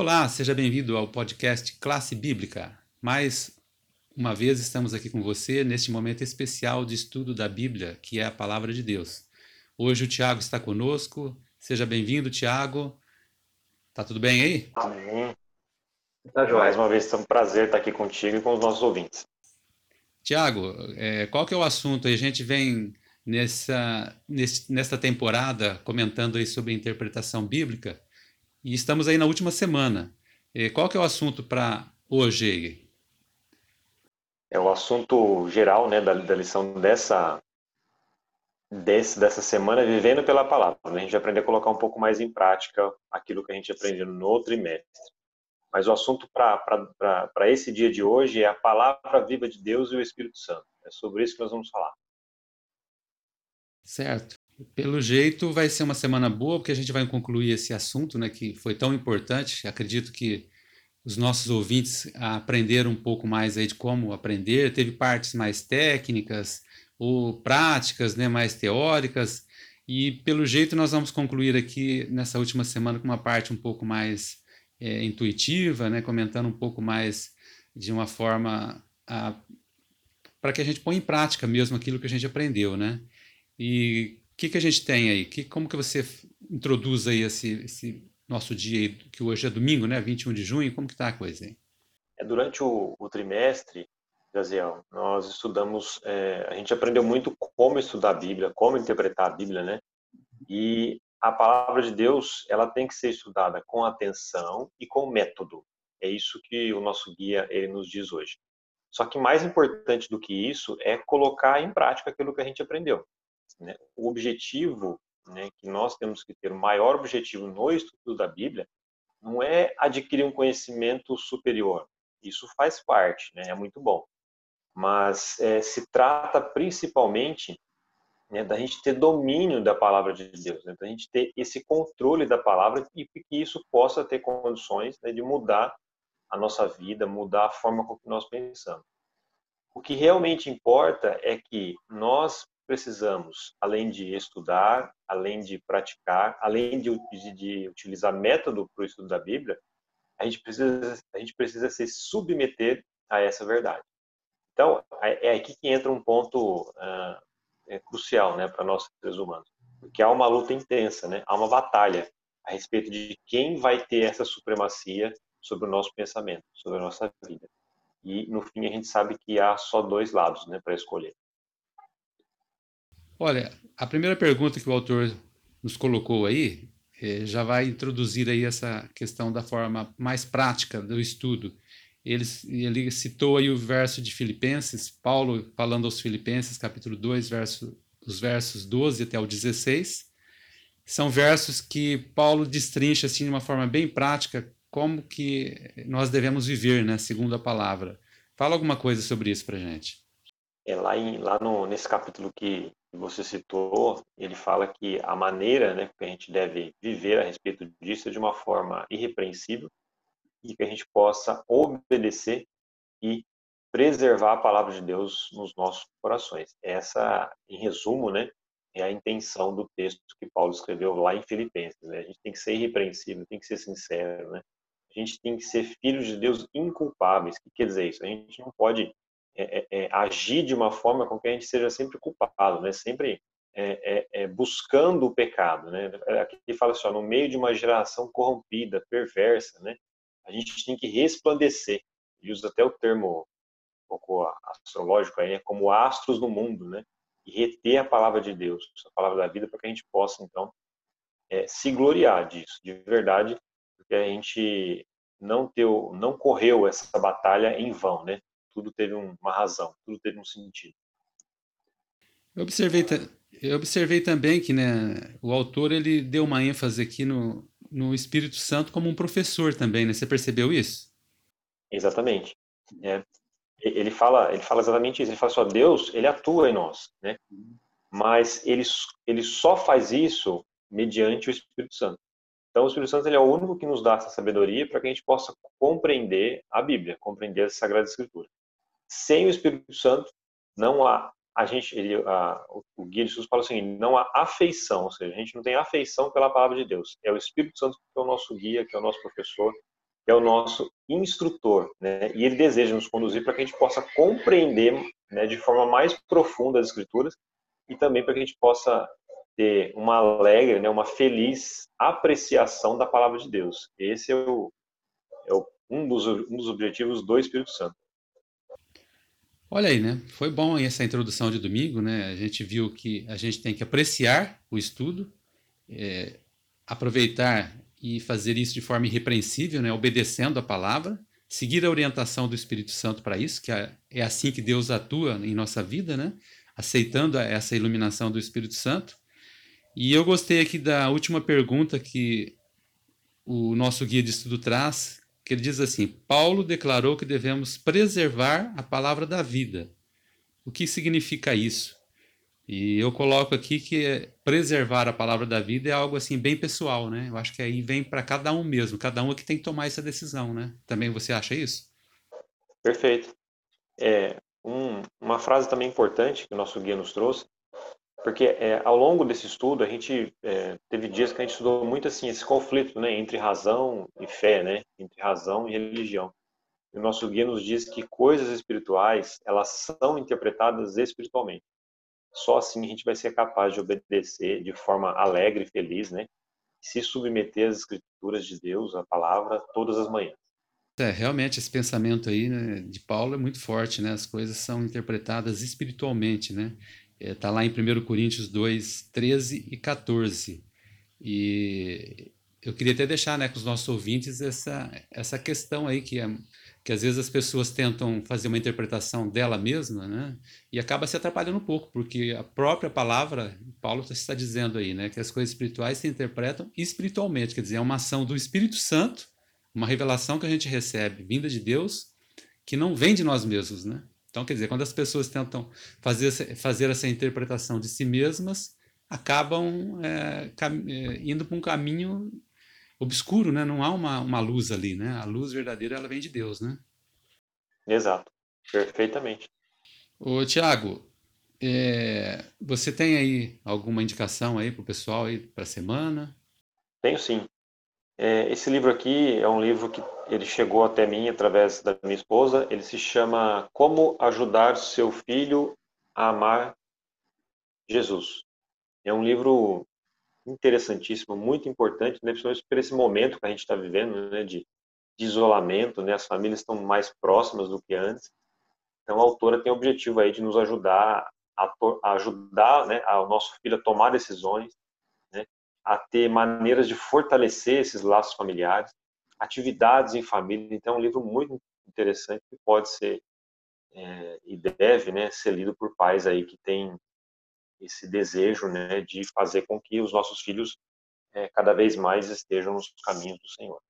Olá, seja bem-vindo ao podcast Classe Bíblica. Mais uma vez estamos aqui com você neste momento especial de estudo da Bíblia, que é a palavra de Deus. Hoje o Tiago está conosco. Seja bem-vindo, Tiago. Tá tudo bem aí? Amém. Tá joia. Mais uma vez, é um prazer estar aqui contigo e com os nossos ouvintes. Tiago, é, qual que é o assunto? A gente vem nessa, nesse, nesta temporada comentando aí sobre interpretação bíblica e estamos aí na última semana. E qual que é o assunto para hoje? É o assunto geral né, da, da lição dessa, desse, dessa semana, vivendo pela palavra. Né? A gente vai aprender a colocar um pouco mais em prática aquilo que a gente aprendeu no trimestre. Mas o assunto para esse dia de hoje é a palavra viva de Deus e o Espírito Santo. É sobre isso que nós vamos falar. Certo. Pelo jeito, vai ser uma semana boa, porque a gente vai concluir esse assunto, né, que foi tão importante. Acredito que os nossos ouvintes aprenderam um pouco mais aí de como aprender. Teve partes mais técnicas ou práticas, né, mais teóricas. E pelo jeito nós vamos concluir aqui nessa última semana com uma parte um pouco mais é, intuitiva, né, comentando um pouco mais de uma forma para que a gente ponha em prática mesmo aquilo que a gente aprendeu, né? E que, que a gente tem aí? Que, como que você introduz aí esse, esse nosso dia, aí, que hoje é domingo, né? 21 de junho, como que está a coisa aí? É, durante o, o trimestre, Gaziel, nós estudamos, é, a gente aprendeu muito como estudar a Bíblia, como interpretar a Bíblia, né? E a palavra de Deus, ela tem que ser estudada com atenção e com método. É isso que o nosso guia ele nos diz hoje. Só que mais importante do que isso é colocar em prática aquilo que a gente aprendeu. Né? O objetivo né, que nós temos que ter, o maior objetivo no estudo da Bíblia, não é adquirir um conhecimento superior. Isso faz parte, né, é muito bom. Mas é, se trata principalmente né, da gente ter domínio da palavra de Deus, né, da gente ter esse controle da palavra e que isso possa ter condições né, de mudar a nossa vida, mudar a forma com que nós pensamos. O que realmente importa é que nós precisamos, além de estudar, além de praticar, além de, de, utilizar método para o estudo da Bíblia, a gente precisa, a gente precisa se submeter a essa verdade. Então, é, é aqui que entra um ponto uh, é crucial né, para nós seres humanos, porque há uma luta intensa, né, há uma batalha a respeito de quem vai ter essa supremacia sobre o nosso pensamento, sobre a nossa vida. E, no fim, a gente sabe que há só dois lados né, para escolher. Olha, a primeira pergunta que o autor nos colocou aí é, já vai introduzir aí essa questão da forma mais prática do estudo. Ele, ele citou aí o verso de Filipenses, Paulo falando aos Filipenses, capítulo 2, verso, os versos 12 até o 16. São versos que Paulo destrincha assim de uma forma bem prática como que nós devemos viver, né, segundo a palavra. Fala alguma coisa sobre isso para gente. É lá, em, lá no, nesse capítulo que você citou, ele fala que a maneira né, que a gente deve viver a respeito disso é de uma forma irrepreensível e que a gente possa obedecer e preservar a palavra de Deus nos nossos corações. Essa, em resumo, né, é a intenção do texto que Paulo escreveu lá em Filipenses. Né? A gente tem que ser irrepreensível, tem que ser sincero, né? A gente tem que ser filhos de Deus inculpáveis. O que quer dizer isso? A gente não pode é, é, é, agir de uma forma com que a gente seja sempre culpado, né? Sempre é, é, buscando o pecado, né? Aqui fala assim, no meio de uma geração corrompida, perversa, né? A gente tem que resplandecer. Ele usa até o termo um pouco astrológico aí, né? Como astros no mundo, né? E reter a palavra de Deus, a palavra da vida, para que a gente possa, então, se gloriar disso, de verdade, porque a gente não, teu, não correu essa batalha em vão, né? Tudo teve uma razão, tudo teve um sentido. Eu observei, eu observei também que né, o autor ele deu uma ênfase aqui no, no Espírito Santo como um professor também, né? Você percebeu isso? Exatamente. É. Ele fala, ele fala exatamente isso. Ele fala só assim, Deus, ele atua em nós, né? Mas ele, ele só faz isso mediante o Espírito Santo. Então, o Espírito Santo ele é o único que nos dá essa sabedoria para que a gente possa compreender a Bíblia, compreender a Sagrada Escritura. Sem o Espírito Santo, não há a gente, ele, a, o guia de Jesus fala assim, não há afeição, ou seja, a gente não tem afeição pela palavra de Deus. É o Espírito Santo que é o nosso guia, que é o nosso professor, que é o nosso instrutor, né? E ele deseja nos conduzir para que a gente possa compreender, né, de forma mais profunda as escrituras e também para que a gente possa ter uma alegre, né, uma feliz apreciação da palavra de Deus. Esse é, o, é o, um, dos, um dos objetivos do Espírito Santo. Olha aí, né? Foi bom essa introdução de domingo, né? A gente viu que a gente tem que apreciar o estudo, é, aproveitar e fazer isso de forma irrepreensível, né? Obedecendo a palavra, seguir a orientação do Espírito Santo para isso, que é, assim que Deus atua em nossa vida, né? Aceitando essa iluminação do Espírito Santo. E eu gostei aqui da última pergunta que o nosso guia de estudo traz, que ele diz assim: Paulo declarou que devemos preservar a palavra da vida. O que significa isso? E eu coloco aqui que preservar a palavra da vida é algo assim bem pessoal, né? Eu acho que aí vem para cada um mesmo, cada um é que tem que tomar essa decisão, né? Também você acha isso? Perfeito. É, um, uma frase também importante que o nosso guia nos trouxe, porque é, ao longo desse estudo a gente é, teve dias que a gente estudou muito assim esse conflito, né, entre razão e fé, né, entre razão e religião. E o nosso guia nos diz que coisas espirituais elas são interpretadas espiritualmente. Só assim a gente vai ser capaz de obedecer de forma alegre e feliz, né, se submeter às escrituras de Deus, à palavra, todas as manhãs. É, realmente esse pensamento aí né, de Paulo é muito forte, né? As coisas são interpretadas espiritualmente, né? Está é, lá em 1 Coríntios 2, 13 e 14. E eu queria até deixar né, com os nossos ouvintes essa, essa questão aí, que, é, que às vezes as pessoas tentam fazer uma interpretação dela mesma, né? E acaba se atrapalhando um pouco, porque a própria palavra, Paulo está dizendo aí, né? Que as coisas espirituais se interpretam espiritualmente, quer dizer, é uma ação do Espírito Santo, uma revelação que a gente recebe vinda de Deus, que não vem de nós mesmos, né? Então, quer dizer, quando as pessoas tentam fazer, fazer essa interpretação de si mesmas, acabam é, é, indo para um caminho obscuro, né? Não há uma, uma luz ali, né? A luz verdadeira, ela vem de Deus, né? Exato, perfeitamente. Ô, Tiago, é, você tem aí alguma indicação aí para o pessoal aí para a semana? Tenho sim. É, esse livro aqui é um livro que ele chegou até mim através da minha esposa. Ele se chama Como Ajudar Seu Filho a Amar Jesus. É um livro interessantíssimo, muito importante, né, principalmente por esse momento que a gente está vivendo, né, de, de, isolamento, né, as famílias estão mais próximas do que antes. Então, a autora tem o objetivo aí de nos ajudar a, a ajudar né, nosso filho a tomar decisões, a ter maneiras de fortalecer esses laços familiares, atividades em família. Então, é um livro muito interessante que pode ser é, e deve né, ser lido por pais aí que têm esse desejo né, de fazer com que os nossos filhos é, cada vez mais estejam nos caminhos do Senhor.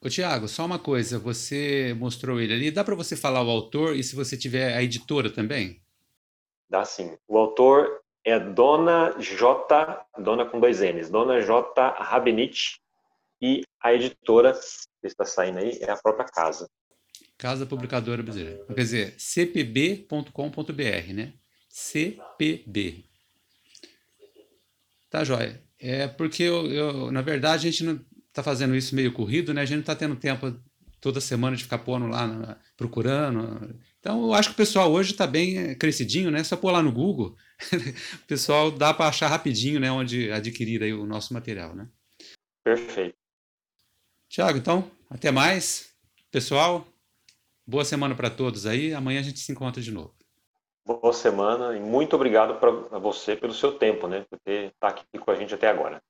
Ô, Tiago, só uma coisa, você mostrou ele ali, dá para você falar o autor e se você tiver a editora também? Dá sim. O autor é Dona J, Dona com dois N's, Dona J Rabenich, e a editora que está saindo aí é a própria casa. Casa Publicadora Brasileira. Quer dizer, cpb.com.br, né? CPB. Tá, joia. É porque, eu, eu, na verdade, a gente não está fazendo isso meio corrido, né? A gente não está tendo tempo toda semana de ficar pondo lá, procurando. Então, eu acho que o pessoal hoje está bem crescidinho, né? Só pôr lá no Google, o pessoal dá para achar rapidinho, né? Onde adquirir aí o nosso material, né? Perfeito. Tiago, então, até mais. Pessoal, boa semana para todos aí. Amanhã a gente se encontra de novo. Boa semana e muito obrigado para você pelo seu tempo, né? Por estar tá aqui com a gente até agora.